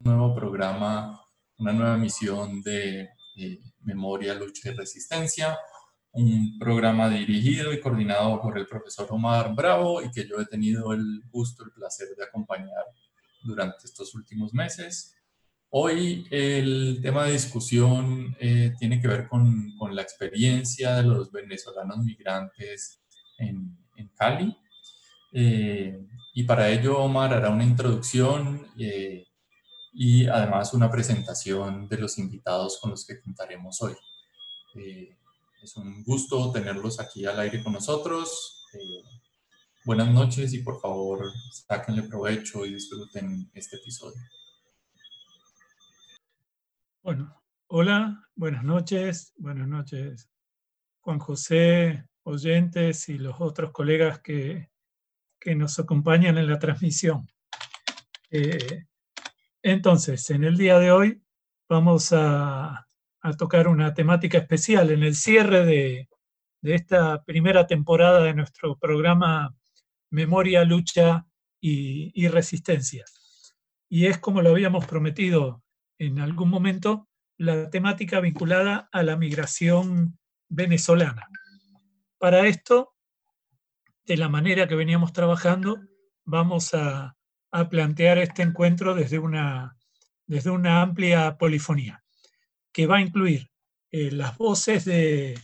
nuevo programa, una nueva misión de Memoria, Lucha y Resistencia, un programa dirigido y coordinado por el profesor Omar Bravo y que yo he tenido el gusto, el placer de acompañar durante estos últimos meses. Hoy el tema de discusión eh, tiene que ver con, con, la experiencia de los venezolanos migrantes en, en Cali. Eh, y para ello Omar hará una introducción eh, y además una presentación de los invitados con los que contaremos hoy. es un gusto tenerlos aquí al aire con nosotros. buenas noches y por favor sáquenle provecho y disfruten este episodio. Bueno, hola, buenas noches, buenas noches Juan José, oyentes y los otros colegas que, que nos acompañan en la transmisión. Eh, entonces, en el día de hoy vamos a, tocar una temática especial en el cierre de, esta primera temporada de nuestro programa Memoria, Lucha y Resistencia. Y es como lo habíamos prometido en algún momento la temática vinculada a la migración venezolana. Para esto, de la manera que veníamos trabajando, vamos a, plantear este encuentro desde una, desde una amplia polifonía, que va a incluir eh, las voces de,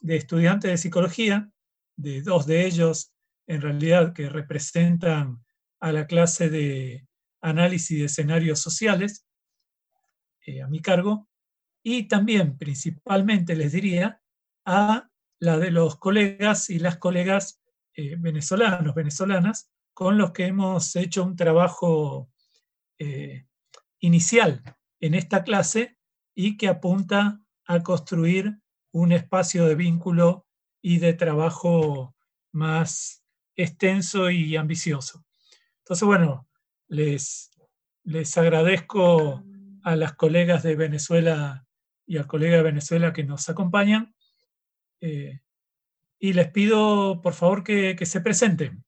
de estudiantes de psicología, de dos de ellos en realidad que representan a la clase de análisis de escenarios sociales, eh, a mi cargo, y también principalmente les diría a la de los colegas y las colegas eh, venezolanos, venezolanas, con los que hemos hecho un trabajo eh, inicial en esta clase y que apunta a construir un espacio de vínculo y de trabajo más extenso y ambicioso. Entonces, bueno, les, les agradezco a las colegas de Venezuela y al colega de Venezuela que nos acompañan. Eh, y les pido, por favor, que, se presenten.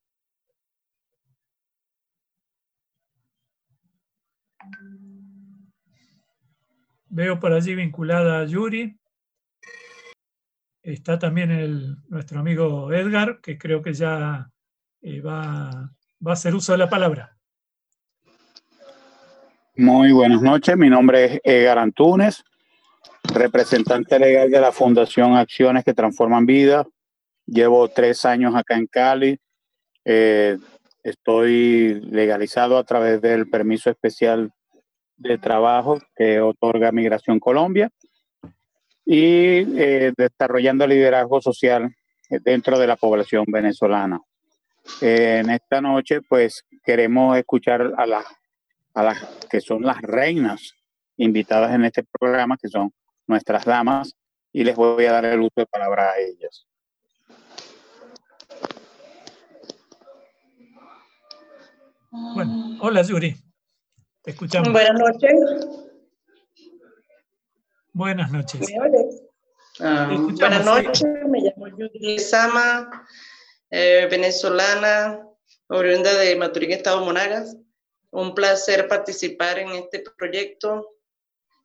Veo por allí vinculada a Yuri. Está también nuestro amigo Edgar, que creo que ya eh, va, va a hacer uso de la palabra. Muy buenas noches, mi nombre es Edgar Antunes, representante legal de la Fundación Acciones que Transforman Vida. Llevo tres años acá en Cali. Eh, estoy legalizado a través del permiso especial de trabajo que otorga Migración Colombia y eh, desarrollando liderazgo social dentro de la población venezolana. en esta noche, pues queremos escuchar a las a las que son las reinas invitadas en este programa, que son nuestras damas, y les voy a dar el uso de palabra a ellas. Bueno, hola Yuri, te escuchamos. Buenas noches. Buenas noches. Ah, buenas noches, me llamo Yuri Sama, eh, venezolana, oriunda de Maturín, Estado Monagas un placer participar en este proyecto.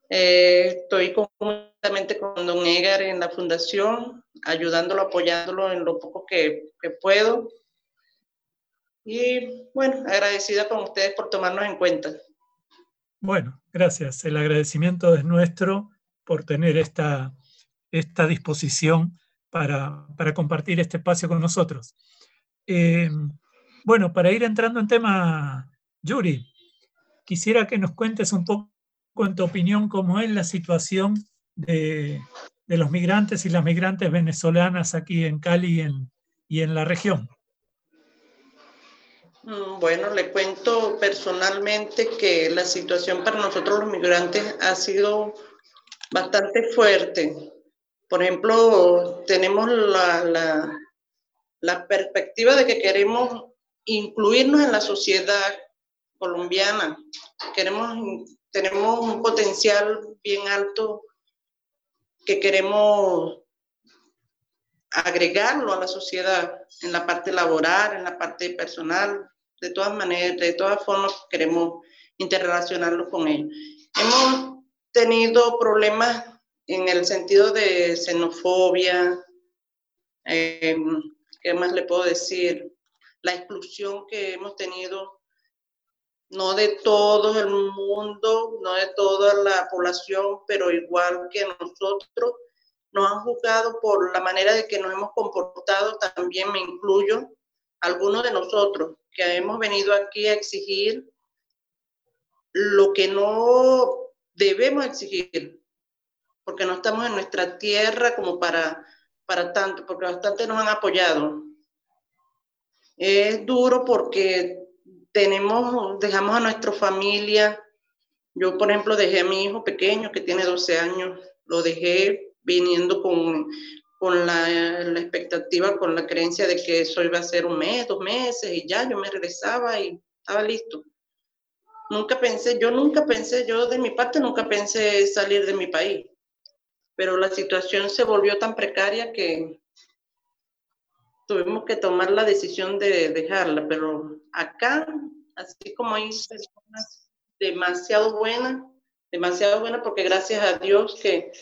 Eh, estoy conjuntamente con don Edgar en la fundación, ayudándolo, apoyándolo en lo poco que, que puedo. Y bueno, agradecida con ustedes por tomarnos en cuenta. Bueno, gracias. El agradecimiento es nuestro por tener esta, esta disposición para, para compartir este espacio con nosotros. Eh, bueno, para ir entrando en tema, Yuri, quisiera que nos cuentes un poco en tu opinión cómo es la situación de, los migrantes y las migrantes venezolanas aquí en Cali y en, la región. Mm, bueno, le cuento personalmente que la situación para nosotros los migrantes ha sido bastante fuerte. Por ejemplo, tenemos la, la perspectiva de que queremos incluirnos en la sociedad colombiana. Queremos, tenemos un potencial bien alto que queremos agregarlo a la sociedad en la parte laboral, en la parte personal. De todas maneras, de todas formas, queremos interrelacionarnos con ellos. Hemos tenido problemas en el sentido de xenofobia, eh, ¿qué más le puedo decir? La exclusión que hemos tenido, no de todo el mundo, no de toda la población, pero igual que nosotros, nos han juzgado por la manera de que nos hemos comportado, también me incluyo, algunos de nosotros que hemos venido aquí a exigir lo que no debemos exigir, porque no estamos en nuestra tierra como para, para tanto, porque bastante nos han apoyado. Es duro porque tenemos, dejamos a nuestra familia. Yo, por ejemplo, dejé a mi hijo pequeño que tiene 12 años, lo dejé viniendo con, con la, la, expectativa, con la creencia de que eso iba a ser un mes, dos meses y ya yo me regresaba y estaba listo. Nunca pensé, yo nunca pensé, yo de mi parte nunca pensé salir de mi país, pero la situación se volvió tan precaria que tuvimos que tomar la decisión de dejarla, pero acá, así como hay personas demasiado buenas, demasiado buenas, porque gracias a Dios que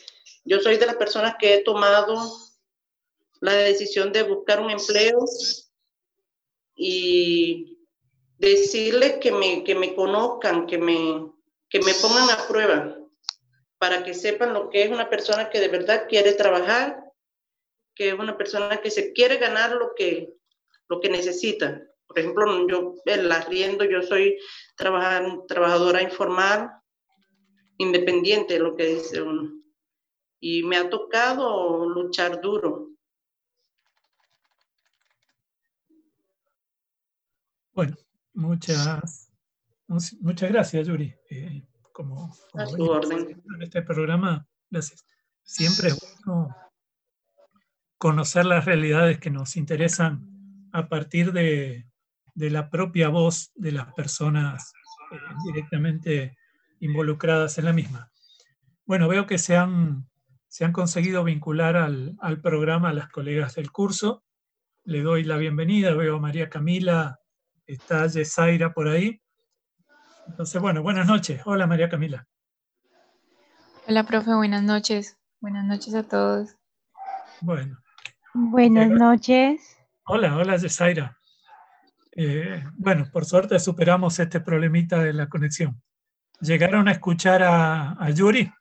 yo soy de las personas que he tomado la decisión de buscar un empleo y decirles que me, que me conozcan, que me, que me pongan a prueba, para que sepan lo que es una persona que de verdad quiere trabajar, que es una persona que se quiere ganar lo que, lo que necesita. Por ejemplo, yo el arriendo, yo soy trabajar, trabajadora informal, independiente, lo que dice uno. Y me ha tocado luchar duro. Bueno, Muchas, muchas gracias, Yuri. Eh, como, en este programa, gracias. Siempre es bueno conocer las realidades que nos interesan a partir de, de la propia voz de las personas eh, directamente involucradas en la misma. Bueno, veo que se han, se han conseguido vincular al, al programa a las colegas del curso. Le doy la bienvenida, veo a María Camila está Yesaira por ahí. Entonces, bueno, buenas noches. Hola María Camila. Hola, profe, buenas noches. Buenas noches a todos. Bueno. Buenas noches. Hola, hola Yesaira. Eh, bueno, por suerte superamos este problemita de la conexión. ¿Llegaron a escuchar a, Yuri?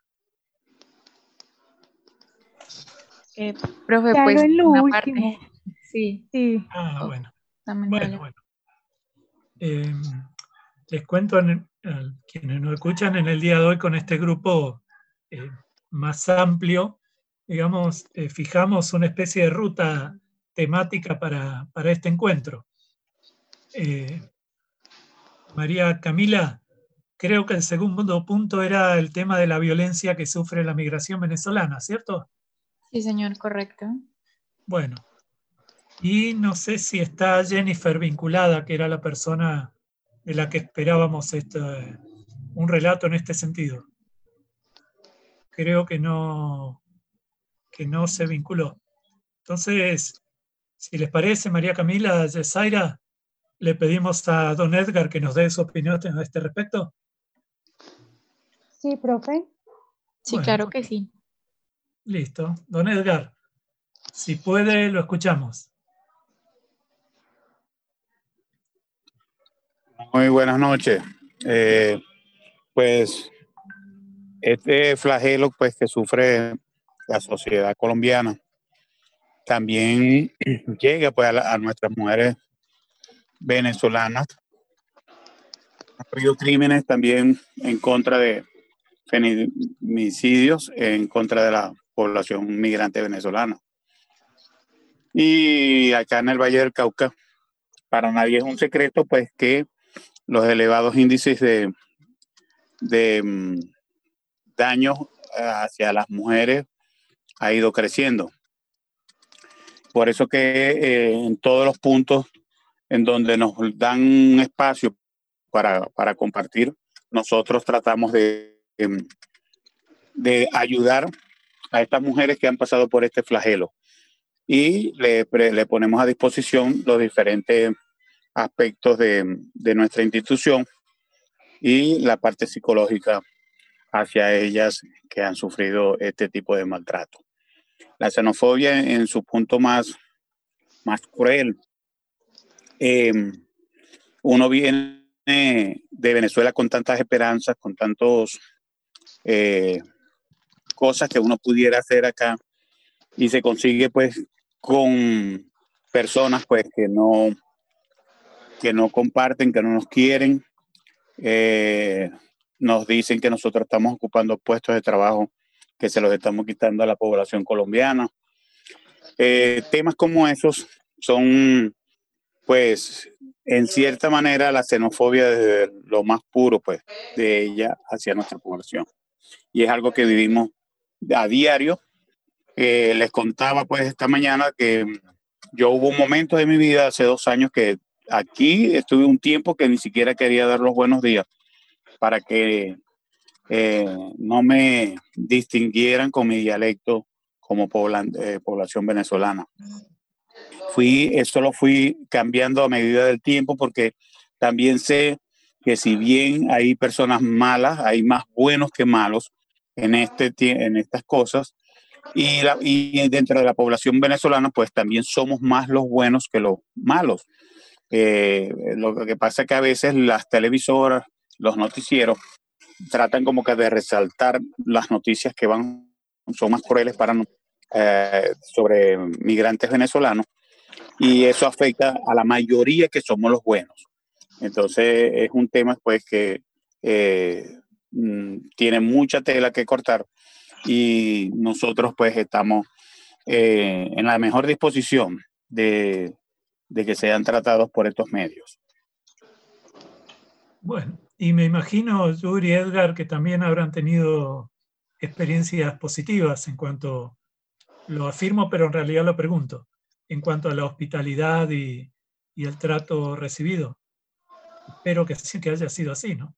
Eh, profe, pues una parte. Sí. sí. Ah, bueno. bueno, bueno. Eh, les cuento a quienes nos escuchan en el día de hoy con este grupo eh, más amplio, digamos, eh, fijamos una especie de ruta temática para, para este encuentro. María Camila, creo que el segundo punto era el tema de la violencia que sufre la migración venezolana, ¿cierto? Sí, señor, correcto. Bueno, y no sé si está Jennifer vinculada, que era la persona de la que esperábamos este, un relato en este sentido. Creo que no, que no se vinculó. Entonces, si les parece, María Camila, Yesaira, le pedimos a don Edgar que nos dé su opinión a este respecto. Sí, profe. Sí, claro que sí. Listo. Don Edgar, si puede, lo escuchamos. Muy buenas noches. Eh, pues este flagelo pues, que sufre la sociedad colombiana también llega pues, a, nuestras mujeres venezolanas. Ha habido crímenes también en contra de feminicidios, en contra de la población migrante venezolana. Y acá en el Valle del Cauca, para nadie es un secreto, pues que los elevados índices de, de mm, daños hacia las mujeres ha ido creciendo. Por eso que eh, en todos los puntos en donde nos dan espacio para, compartir, nosotros tratamos de, em, de ayudar a estas mujeres que han pasado por este flagelo y le, le ponemos a disposición los diferentes aspectos de, nuestra institución y la parte psicológica hacia ellas que han sufrido este tipo de maltrato. La xenofobia en su punto más, más cruel. Em, uno viene de Venezuela con tantas esperanzas, con tantos eh, cosas que uno pudiera hacer acá y se consigue pues con personas pues que no que no comparten, que no nos quieren, eh, nos dicen que nosotros estamos ocupando puestos de trabajo que se los estamos quitando a la población colombiana. Eh, temas como esos son, pues, en cierta manera la xenofobia desde lo más puro, pues, de ella hacia nuestra población. Y es algo que vivimos a diario. Eh, les contaba, pues, esta mañana que yo hubo un momento de mi vida hace dos años que aquí estuve un tiempo que ni siquiera quería dar los buenos días para que eh, no me distinguieran con mi dialecto como eh, población venezolana. Fui, eso lo fui cambiando a medida del tiempo porque también sé que si bien hay personas malas, hay más buenos que malos en, este, en estas cosas. Y, y dentro de la población venezolana, pues también somos más los buenos que los malos. Eh, lo que pasa es que a veces las televisoras, los noticieros, tratan como que de resaltar las noticias que van, son más crueles para eh, sobre migrantes venezolanos y eso afecta a la mayoría que somos los buenos. Entonces es un tema pues que eh, mm, tiene mucha tela que cortar y nosotros pues estamos en la mejor disposición de de que sean tratados por estos medios. Bueno, y me imagino, Yuri y Edgar, que también habrán tenido experiencias positivas en cuanto, lo afirmo, pero en realidad lo pregunto, en cuanto a la hospitalidad y, el trato recibido. Espero que, que haya sido así, ¿no?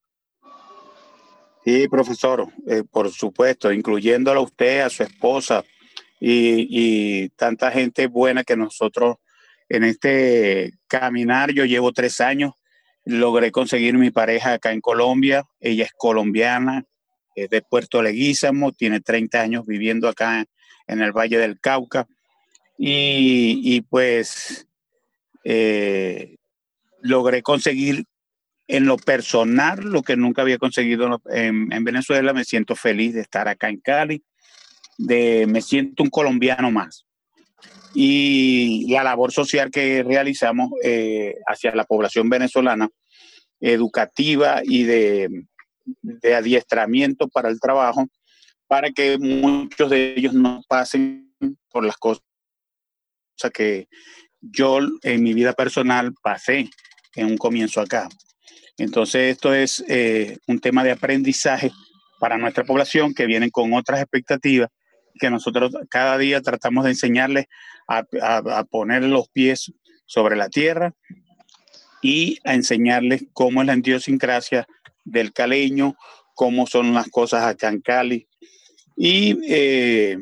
Sí, profesor, eh, por supuesto, incluyéndolo a usted, a su esposa y, y, tanta gente buena que nosotros en este caminar. Yo llevo tres años, logré conseguir mi pareja acá en Colombia. Ella es colombiana, es de Puerto Leguízamo, tiene 30 años viviendo acá en el Valle del Cauca. Y, pues eh, logré conseguir en lo personal lo que nunca había conseguido en, en, Venezuela. Me siento feliz de estar acá en Cali. De, me siento un colombiano más y la labor social que realizamos eh, hacia la población venezolana, educativa y de, de, adiestramiento para el trabajo, para que muchos de ellos no pasen por las cosas que yo en mi vida personal pasé en un comienzo acá. Entonces esto es eh, un tema de aprendizaje para nuestra población que vienen con otras expectativas que nosotros cada día tratamos de enseñarles a, poner los pies sobre la tierra y a enseñarles cómo es la idiosincrasia del caleño, cómo son las cosas acá en Cali. Y, eh,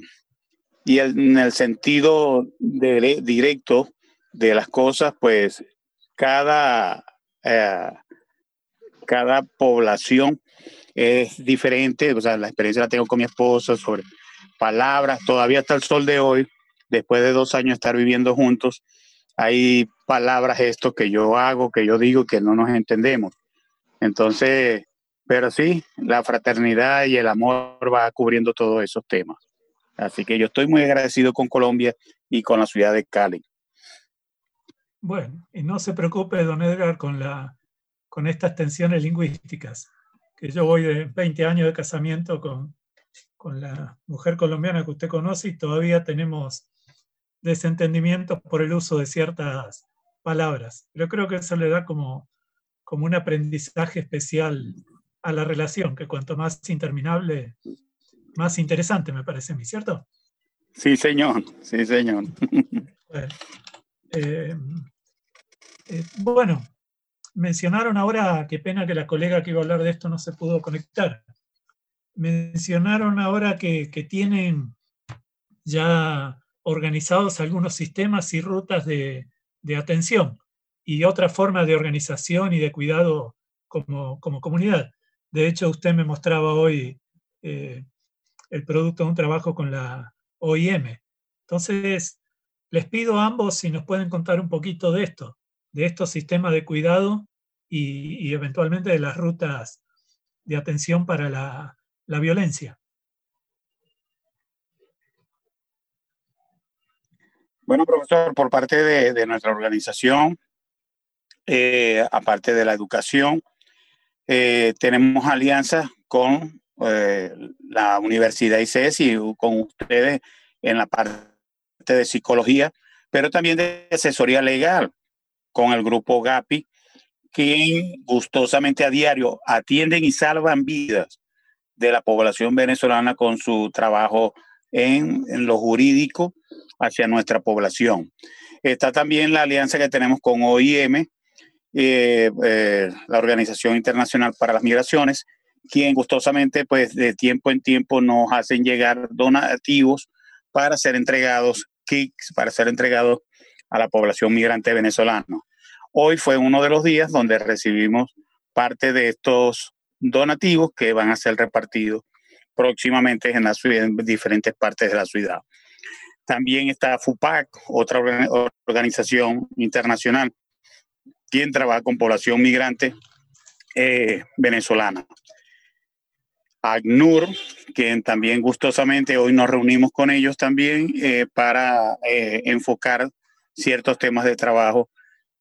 y en el sentido directo de las cosas, pues cada, eh, cada población es diferente. O sea, la experiencia la tengo con mi esposa sobre palabras, todavía hasta el sol de hoy, después de dos años estar viviendo juntos, hay palabras, esto que yo hago, que yo digo, que no nos entendemos. Entonces, pero sí, la fraternidad y el amor va cubriendo todos esos temas. Así que yo estoy muy agradecido con Colombia y con la ciudad de Cali. Bueno, y no se preocupe, don Edgar, con, la, con estas tensiones lingüísticas, que yo voy de 20 años de casamiento con, con la mujer colombiana que usted conoce y todavía tenemos desentendimientos por el uso de ciertas palabras. Pero creo que eso le da como, como un aprendizaje especial a la relación, que cuanto más interminable, más interesante me parece a mí, ¿cierto? Sí, señor, sí, señor. Eh, eh, bueno, mencionaron ahora, qué pena que la colega que iba a hablar de esto no se pudo conectar. Mencionaron ahora que, tienen ya organizados algunos sistemas y rutas de, atención y otra forma de organización y de cuidado como, comunidad. De hecho, usted me mostraba hoy eh, el producto de un trabajo con la OIM. Entonces, les pido a ambos si nos pueden contar un poquito de esto, de estos sistemas de cuidado y, eventualmente de las rutas de atención para la, violencia. Bueno, profesor, por parte de, nuestra organización, eh, aparte de la educación, eh, tenemos alianzas con eh, la Universidad ICES y con ustedes en la parte de psicología, pero también de asesoría legal con el grupo GAPI, quien gustosamente a diario atienden y salvan vidas de la población venezolana con su trabajo en, en lo jurídico hacia nuestra población. Está también la alianza que tenemos con OIM, eh, eh, la Organización Internacional para las Migraciones, quien gustosamente, pues de tiempo en tiempo nos hacen llegar donativos para ser entregados, kits, para ser entregados a la población migrante venezolana. Hoy fue uno de los días donde recibimos parte de estos donativos que van a ser repartidos próximamente en, las, en diferentes partes de la ciudad. También está FUPAC, otra organización internacional quien trabaja con población migrante eh, venezolana. ACNUR, quien también gustosamente hoy nos reunimos con ellos también eh, para eh, enfocar ciertos temas de trabajo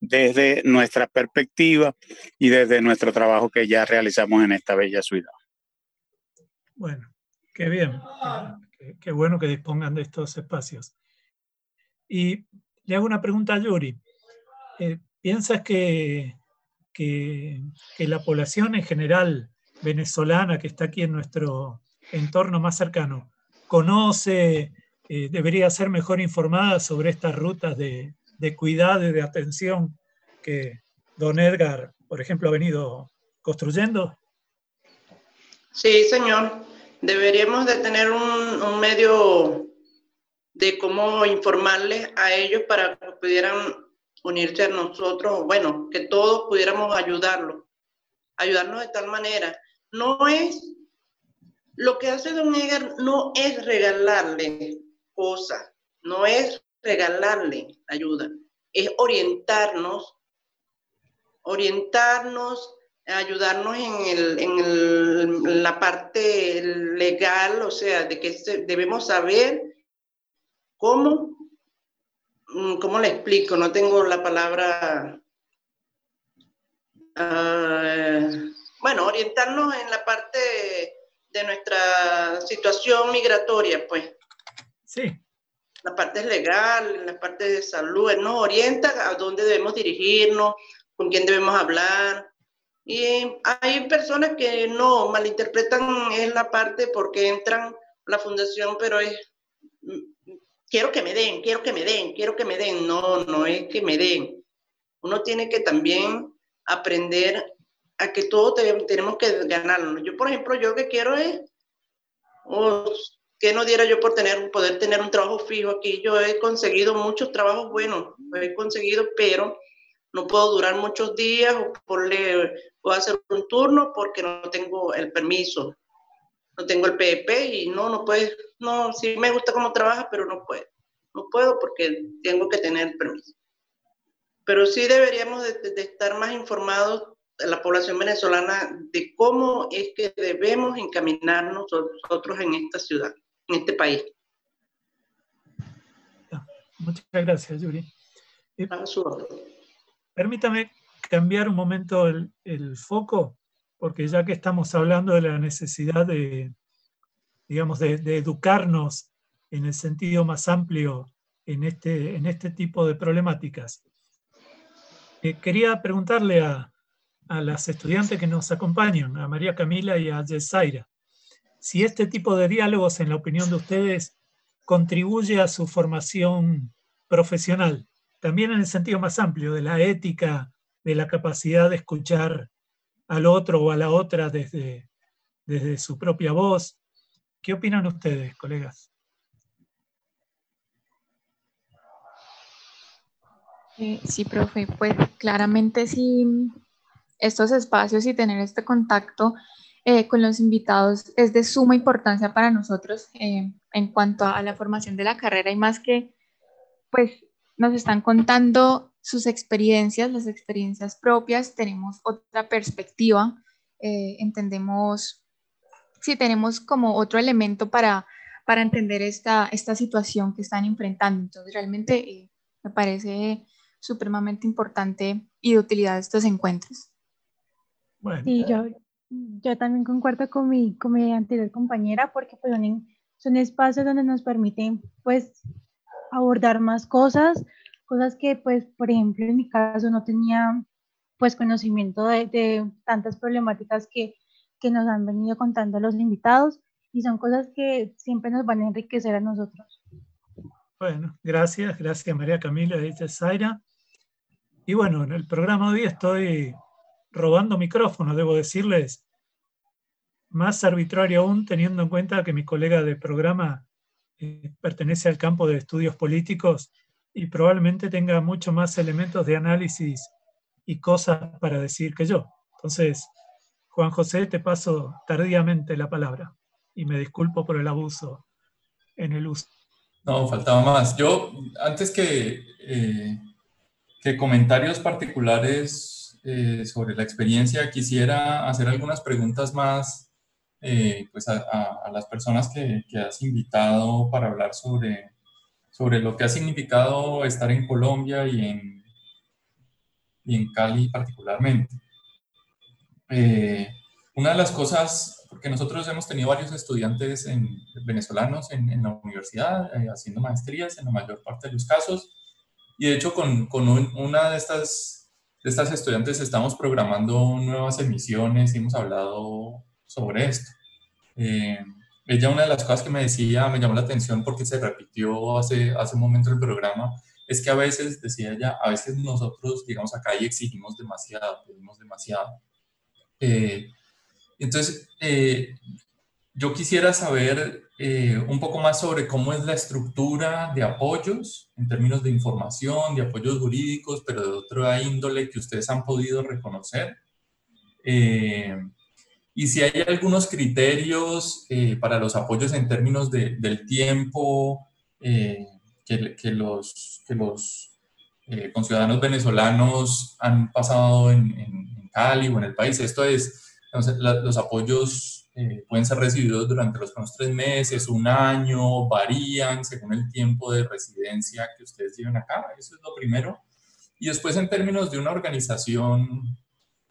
desde nuestra perspectiva y desde nuestro trabajo que ya realizamos en esta bella ciudad. Bueno, qué bien, qué, bueno que dispongan de estos espacios. Y le hago una pregunta a Yuri. ¿Piensas que, que, la población en general venezolana que está aquí en nuestro entorno más cercano conoce, eh, debería ser mejor informada sobre estas rutas de, de cuidado y de atención que don Edgar, por ejemplo, ha venido construyendo? Sí, señor. Deberíamos de tener un, medio de cómo informarles a ellos para que pudieran unirse a nosotros, bueno, que todos pudiéramos ayudarlo, ayudarnos de tal manera. No es, lo que hace Don Edgar no es regalarle cosas, no es regalarle ayuda, es orientarnos, orientarnos, ayudarnos en, el, en, el, la parte legal, o sea, de que debemos saber cómo Mm, ¿cómo le explico? No tengo la palabra. Ah, bueno, orientarnos en la parte de nuestra situación migratoria, pues. Sí. La parte legal, la parte de salud, nos orienta a dónde debemos dirigirnos, con quién debemos hablar. Y hay personas que no malinterpretan en la parte porque entran a la fundación, pero es quiero que me den, quiero que me den, quiero que me den. No, no es que me den. Uno tiene que también aprender a que todos tenemos que ganarlo. Yo, por ejemplo, yo que quiero es, oh, que no diera yo por tener, poder tener un trabajo fijo aquí. Yo he conseguido muchos trabajos buenos, he conseguido, pero no puedo durar muchos días o puedo hacer un turno porque no tengo el permiso no tengo el PEP y no, no puedes, no, sí me gusta cómo trabaja, pero no puedo. No puedo porque tengo que tener permiso. Pero sí deberíamos de, estar más informados de la población venezolana de cómo es que debemos encaminarnos nosotros en esta ciudad, en este país. Muchas gracias, Yuri. Permítame cambiar un momento el, el foco porque ya que estamos hablando de la necesidad de, digamos, de, educarnos en el sentido más amplio en este, en este tipo de problemáticas, eh, quería preguntarle a, a, las estudiantes que nos acompañan, a María Camila y a Yesaira, si este tipo de diálogos, en la opinión de ustedes, contribuye a su formación profesional, también en el sentido más amplio de la ética, de la capacidad de escuchar al otro o a la otra desde, desde su propia voz. ¿Qué opinan ustedes, colegas? Eh, sí, profe, pues claramente sí, estos espacios y tener este contacto eh, con los invitados es de suma importancia para nosotros eh, en cuanto a la formación de la carrera y más que pues nos están contando sus experiencias, las experiencias propias, tenemos otra perspectiva, eh, entendemos, sí, tenemos como otro elemento para, para entender esta, esta situación que están enfrentando. Entonces, realmente me parece supremamente importante y de utilidad estos encuentros. Bueno. Sí, yo, yo también concuerdo con mi, con mi anterior compañera porque pues son, espacios donde nos permiten pues abordar más cosas, cosas que pues por ejemplo en mi caso no tenía pues conocimiento de, de tantas problemáticas que, que nos han venido contando los invitados y son cosas que siempre nos van a enriquecer a nosotros. Bueno, gracias, gracias María Camila, dice Zaira. Y bueno, en el programa de hoy estoy robando micrófono, debo decirles, más arbitrario aún teniendo en cuenta que mi colega de programa eh, pertenece al campo de estudios políticos y probablemente tenga mucho más elementos de análisis y cosas para decir que yo. Entonces, Juan José, te paso tardíamente la palabra y me disculpo por el abuso en el uso. No, faltaba más. Yo, antes que, eh, que comentarios particulares eh, sobre la experiencia, quisiera hacer algunas preguntas más eh, pues a, las personas que, has invitado para hablar sobre, sobre lo que ha significado estar en Colombia y en, y en Cali particularmente. Eh, una de las cosas, porque nosotros hemos tenido varios estudiantes en, venezolanos en, la universidad haciendo maestrías en la mayor parte de los casos, y de hecho con, con una de estas estas estudiantes estamos programando nuevas emisiones y hemos hablado sobre esto. Eh, ella una de las cosas que me decía, me llamó la atención porque se repitió hace, hace un momento el programa, es que a veces, decía ella, a veces nosotros llegamos acá y exigimos demasiado, pedimos demasiado. Eh, entonces, eh, yo quisiera saber eh, un poco más sobre cómo es la estructura de apoyos en términos de información, de apoyos jurídicos, pero de otra índole que ustedes han podido reconocer. Eh, y si hay algunos criterios eh, para los apoyos en términos de, del tiempo que, que, los, que los conciudadanos venezolanos han pasado en, en, Cali o en el país. Esto es, entonces, los apoyos eh, pueden ser recibidos durante los primeros tres meses, un año, varían según el tiempo de residencia que ustedes lleven acá. Eso es lo primero. Y después en términos de una organización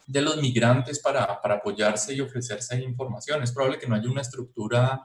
de los migrantes para, para apoyarse y ofrecerse información. Es probable que no haya una estructura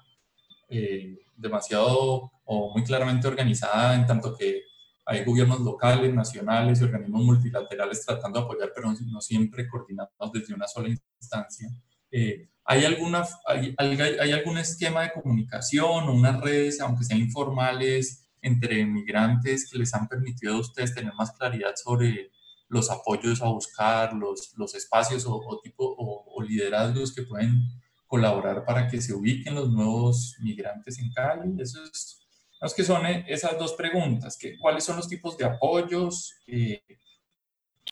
eh, demasiado o muy claramente organizada en tanto que hay gobiernos locales, nacionales y organismos multilaterales tratando de apoyar, pero no siempre coordinados desde una sola instancia. Eh, ¿Hay, alguna, hay, hay, algún esquema de comunicación o unas redes, aunque sean informales, entre migrantes que les han permitido a ustedes tener más claridad sobre los apoyos a buscar, los, los espacios o, tipo, o, liderazgos que pueden colaborar para que se ubiquen los nuevos migrantes en Cali? Eso es, es que son eh, esas dos preguntas, que, ¿cuáles son los tipos de apoyos? Eh,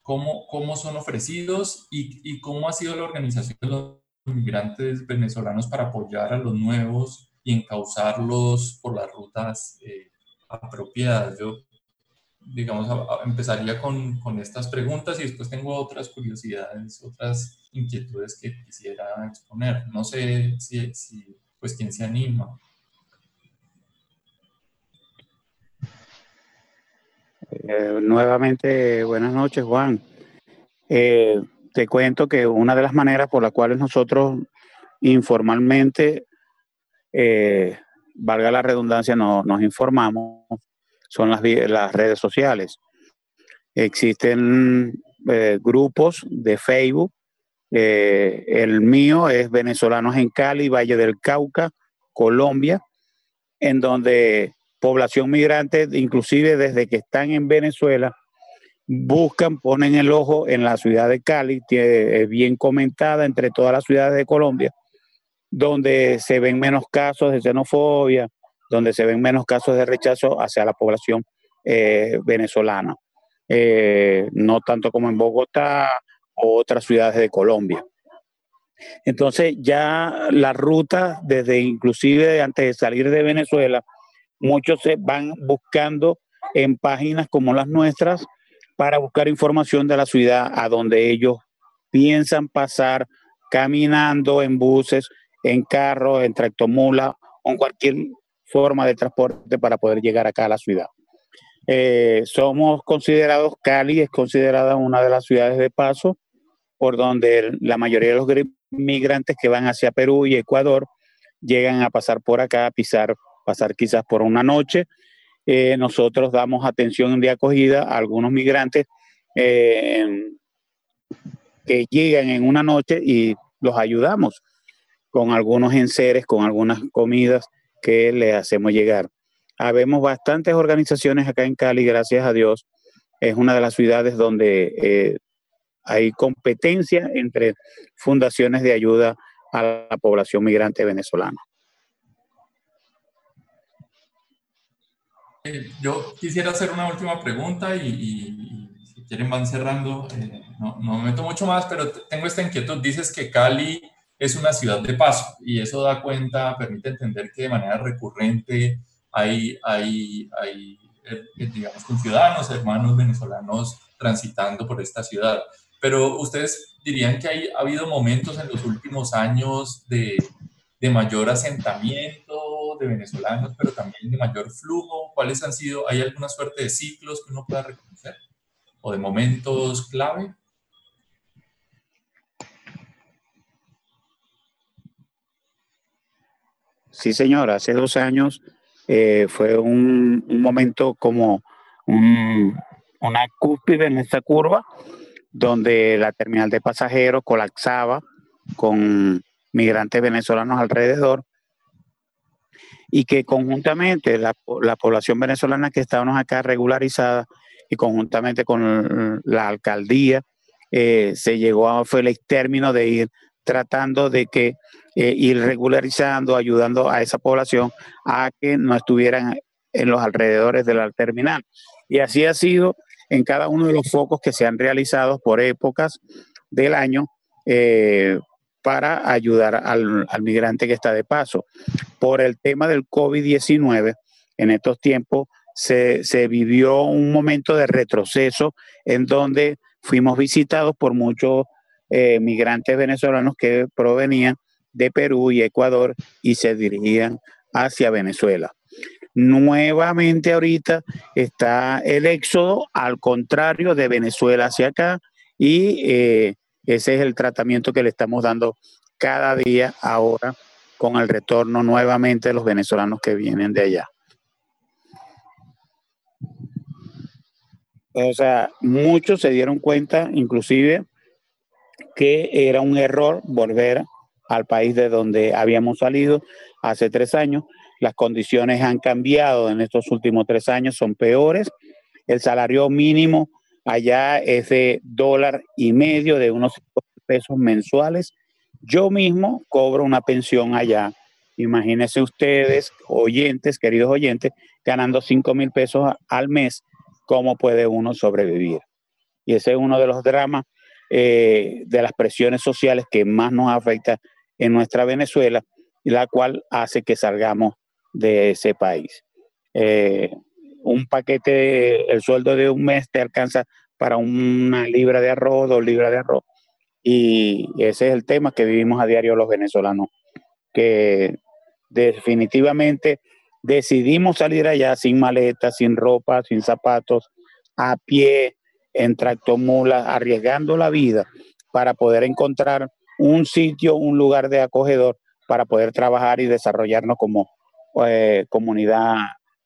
cómo, cómo, son ofrecidos y, y, cómo ha sido la organización de los migrantes venezolanos para apoyar a los nuevos y encauzarlos por las rutas eh, apropiadas. Yo, digamos, empezaría con, con, estas preguntas y después tengo otras curiosidades, otras inquietudes que quisiera exponer. No sé si, si pues, quién se anima. Eh, nuevamente, buenas noches, Juan. Eh, te cuento que una de las maneras por las cuales nosotros informalmente, eh, valga la redundancia, no, nos informamos, son las, las redes sociales. Existen eh, grupos de Facebook. Eh, el mío es Venezolanos en Cali, Valle del Cauca, Colombia, en donde población migrante, inclusive desde que están en Venezuela, buscan, ponen el ojo en la ciudad de Cali, es bien comentada entre todas las ciudades de Colombia, donde se ven menos casos de xenofobia, donde se ven menos casos de rechazo hacia la población eh, venezolana, eh, no tanto como en Bogotá o otras ciudades de Colombia. Entonces ya la ruta, desde inclusive antes de salir de Venezuela, muchos se van buscando en páginas como las nuestras para buscar información de la ciudad a donde ellos piensan pasar caminando en buses, en carros, en tractomula o en cualquier forma de transporte para poder llegar acá a la ciudad. Eh, somos considerados, Cali es considerada una de las ciudades de paso por donde la mayoría de los migrantes que van hacia Perú y Ecuador llegan a pasar por acá, a pisar, pasar quizás por una noche. Eh, nosotros damos atención de acogida a algunos migrantes eh, que llegan en una noche y los ayudamos con algunos enseres, con algunas comidas que les hacemos llegar. Habemos bastantes organizaciones acá en Cali, gracias a Dios. Es una de las ciudades donde eh, hay competencia entre fundaciones de ayuda a la población migrante venezolana. Eh, yo quisiera hacer una última pregunta y, si quieren van cerrando. Eh, no, no, me meto mucho más, pero tengo esta inquietud. Dices que Cali es una ciudad de paso y eso da cuenta, permite entender que de manera recurrente hay, hay, hay eh, digamos, ciudadanos, hermanos venezolanos transitando por esta ciudad. Pero ustedes dirían que hay, ha habido momentos en los últimos años de, de mayor asentamiento de venezolanos, pero también de mayor flujo. ¿Cuáles han sido? ¿Hay alguna suerte de ciclos que uno pueda reconocer? ¿O de momentos clave? Sí, señor, hace dos años eh, fue un, un, momento como un, una cúspide en esta curva donde la terminal de pasajeros colapsaba con migrantes venezolanos alrededor y que conjuntamente la, población venezolana que estábamos acá regularizada y conjuntamente con la alcaldía eh, se llegó a fue el término de ir tratando de que eh, ir regularizando, ayudando a esa población a que no estuvieran en los alrededores de la terminal. Y así ha sido en cada uno de los focos que se han realizado por épocas del año eh, para ayudar al, migrante que está de paso. Por el tema del COVID-19, en estos tiempos se, vivió un momento de retroceso en donde fuimos visitados por muchos eh, migrantes venezolanos que provenían de Perú y Ecuador y se dirigían hacia Venezuela. Nuevamente ahorita está el éxodo al contrario de Venezuela hacia acá y eh, ese es el tratamiento que le estamos dando cada día ahora con el retorno nuevamente de los venezolanos que vienen de allá. O sea, muchos se dieron cuenta, inclusive, que era un error volver al país de donde habíamos salido hace tres años. Las condiciones han cambiado en estos últimos tres años, son peores. El salario mínimo allá es de dólar y medio, de unos pesos mensuales. Yo mismo cobro una pensión allá. Imagínense ustedes, oyentes, queridos oyentes, ganando 5 mil pesos al mes, ¿cómo puede uno sobrevivir? Y ese es uno de los dramas eh, de las presiones sociales que más nos afecta en nuestra Venezuela, y la cual hace que salgamos de ese país. Eh, un paquete, el sueldo de un mes te alcanza para una libra de arroz, dos libras de arroz. Y ese es el tema que vivimos a diario los venezolanos, que definitivamente decidimos salir allá sin maletas, sin ropa, sin zapatos, a pie, en tractomulas, arriesgando la vida para poder encontrar un sitio, un lugar de acogedor para poder trabajar y desarrollarnos como eh, comunidad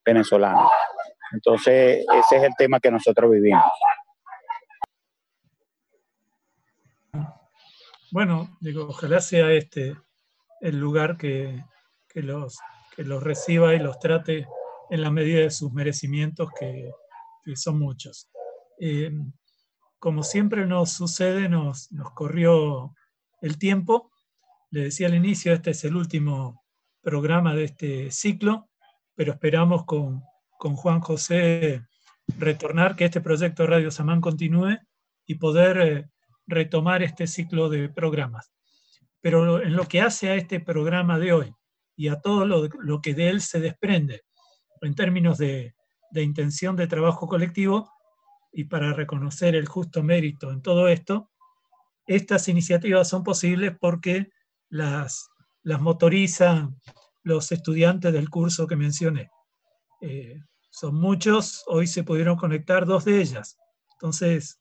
venezolana. Entonces, ese es el tema que nosotros vivimos. Bueno, digo, ojalá sea este el lugar que, los, que los reciba y los trate en la medida de sus merecimientos, que, son muchos. Eh, como siempre nos sucede, nos, nos corrió el tiempo. Le decía al inicio, este es el último programa de este ciclo, pero esperamos con, Juan José retornar, que este proyecto Radio Samán continúe y poder eh, retomar este ciclo de programas. pero en lo que hace a este programa de hoy y a todo lo, que de él se desprende en términos de, de intención de trabajo colectivo y para reconocer el justo mérito en todo esto, estas iniciativas son posibles porque las, las motorizan los estudiantes del curso que mencioné. Eh, son muchos, hoy se pudieron conectar dos de ellas. Entonces,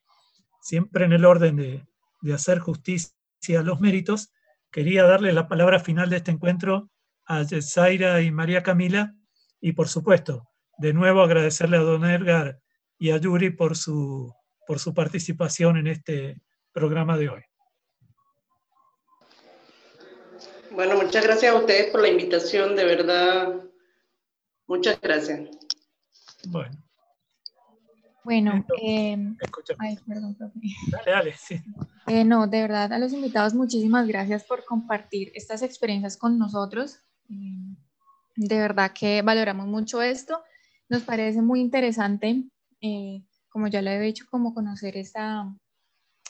siempre en el orden de, de hacer justicia a los méritos, quería darle la palabra final de este encuentro a Zaira y María Camila y por supuesto, de nuevo agradecerle a don Edgar y a Yuri por su, por su participación en este programa de hoy. Bueno, muchas gracias a ustedes por la invitación, de verdad. Muchas gracias. Bueno. Bueno, eh, ay, perdón, profe. Dale, dale, sí. Eh, no, de verdad, a los invitados, muchísimas gracias por compartir estas experiencias con nosotros. Eh, de verdad que valoramos mucho esto. Nos parece muy interesante, como ya lo he dicho, como conocer esta,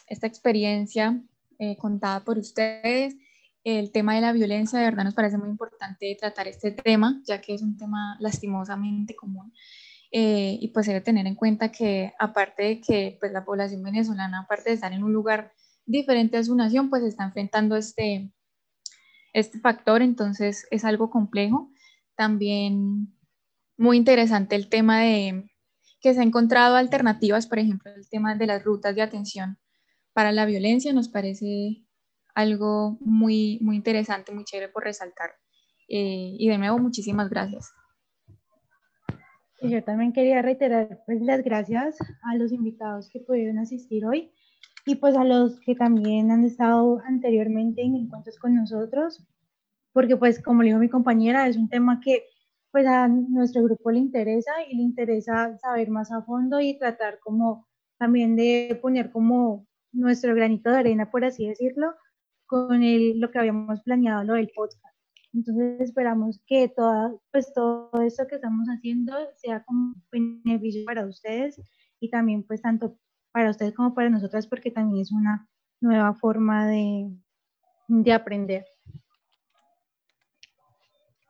esta experiencia contada por ustedes el tema de la violencia, de verdad nos parece muy importante tratar este tema, ya que es un tema lastimosamente común. Eh, y pues debe tener en cuenta que aparte de que pues, la población venezolana, aparte de estar en un lugar diferente a su nación, pues está enfrentando este, este factor, entonces es algo complejo. También muy interesante el tema de que se ha encontrado alternativas, por ejemplo, el tema de las rutas de atención para la violencia, nos parece algo muy, muy interesante, muy chévere por resaltar. Eh, y de nuevo, muchísimas gracias. Yo también quería reiterar pues, las gracias a los invitados que pudieron asistir hoy y pues a los que también han estado anteriormente en encuentros con nosotros, porque pues como le dijo mi compañera, es un tema que pues a nuestro grupo le interesa y le interesa saber más a fondo y tratar como también de poner como nuestro granito de arena, por así decirlo, con lo que habíamos planeado, lo del podcast. Entonces esperamos que toda, pues todo esto que estamos haciendo sea como beneficio para ustedes y también pues tanto para ustedes como para nosotras porque también es una nueva forma de, de aprender.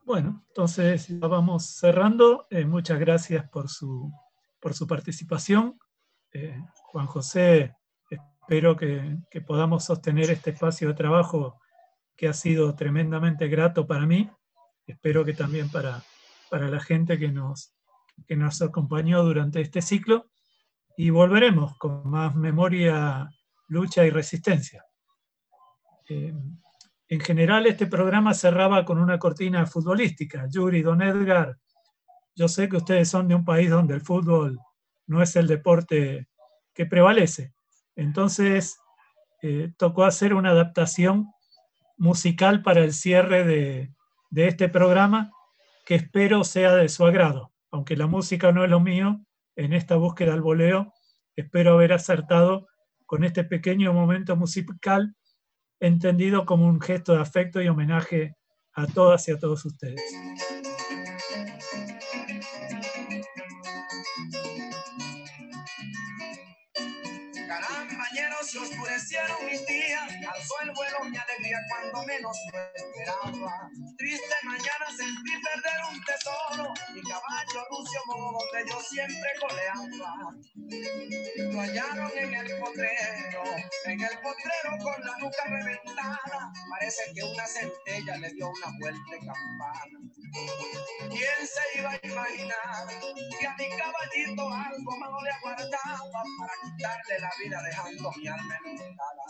Bueno, entonces vamos cerrando. Eh, muchas gracias por su, por su participación. Eh, Juan José espero que, podamos sostener este espacio de trabajo que ha sido tremendamente grato para mí. Espero que también para, para la gente que nos, que nos acompañó durante este ciclo. Y volveremos con más memoria, lucha y resistencia. Eh, en general, este programa cerraba con una cortina futbolística. Yuri, Don Edgar, yo sé que ustedes son de un país donde el fútbol no es el deporte que prevalece, entonces, eh, tocó hacer una adaptación musical para el cierre de, este programa que espero sea de su agrado. Aunque la música no es lo mío, en esta búsqueda al voleo, espero haber acertado con este pequeño momento musical entendido como un gesto de afecto y homenaje a todas y a todos ustedes. Se oscurecieron mis días, alzó el vuelo mi alegría cuando menos lo esperaba. Triste mañana sentí perder un tesoro, mi caballo rucio modo donde yo siempre coleaba. Lo hallaron en el potrero, en el potrero con la nuca reventada, parece que una centella le dio una vuelta campana. ¿Quién se iba a imaginar que a mi caballito algo malo le aguardaba para quitarle la vida dejando mi alma enlutada?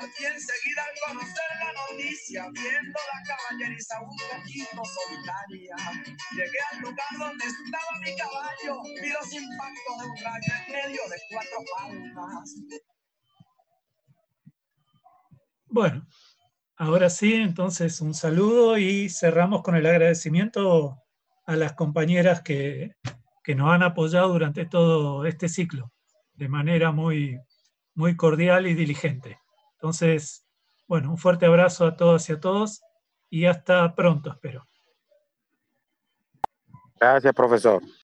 Aquí enseguida al conocer la noticia, viendo la caballeriza un poquito solitaria, llegué al lugar donde estaba mi caballo, vi los impactos de un rayo en medio de cuatro palmas. Bueno, Ahora sí, entonces un saludo y cerramos con el agradecimiento a las compañeras que, nos han apoyado durante todo este ciclo de manera muy, muy cordial y diligente. Entonces, bueno, un fuerte abrazo a todas y a todos y hasta pronto, espero. Gracias, profesor.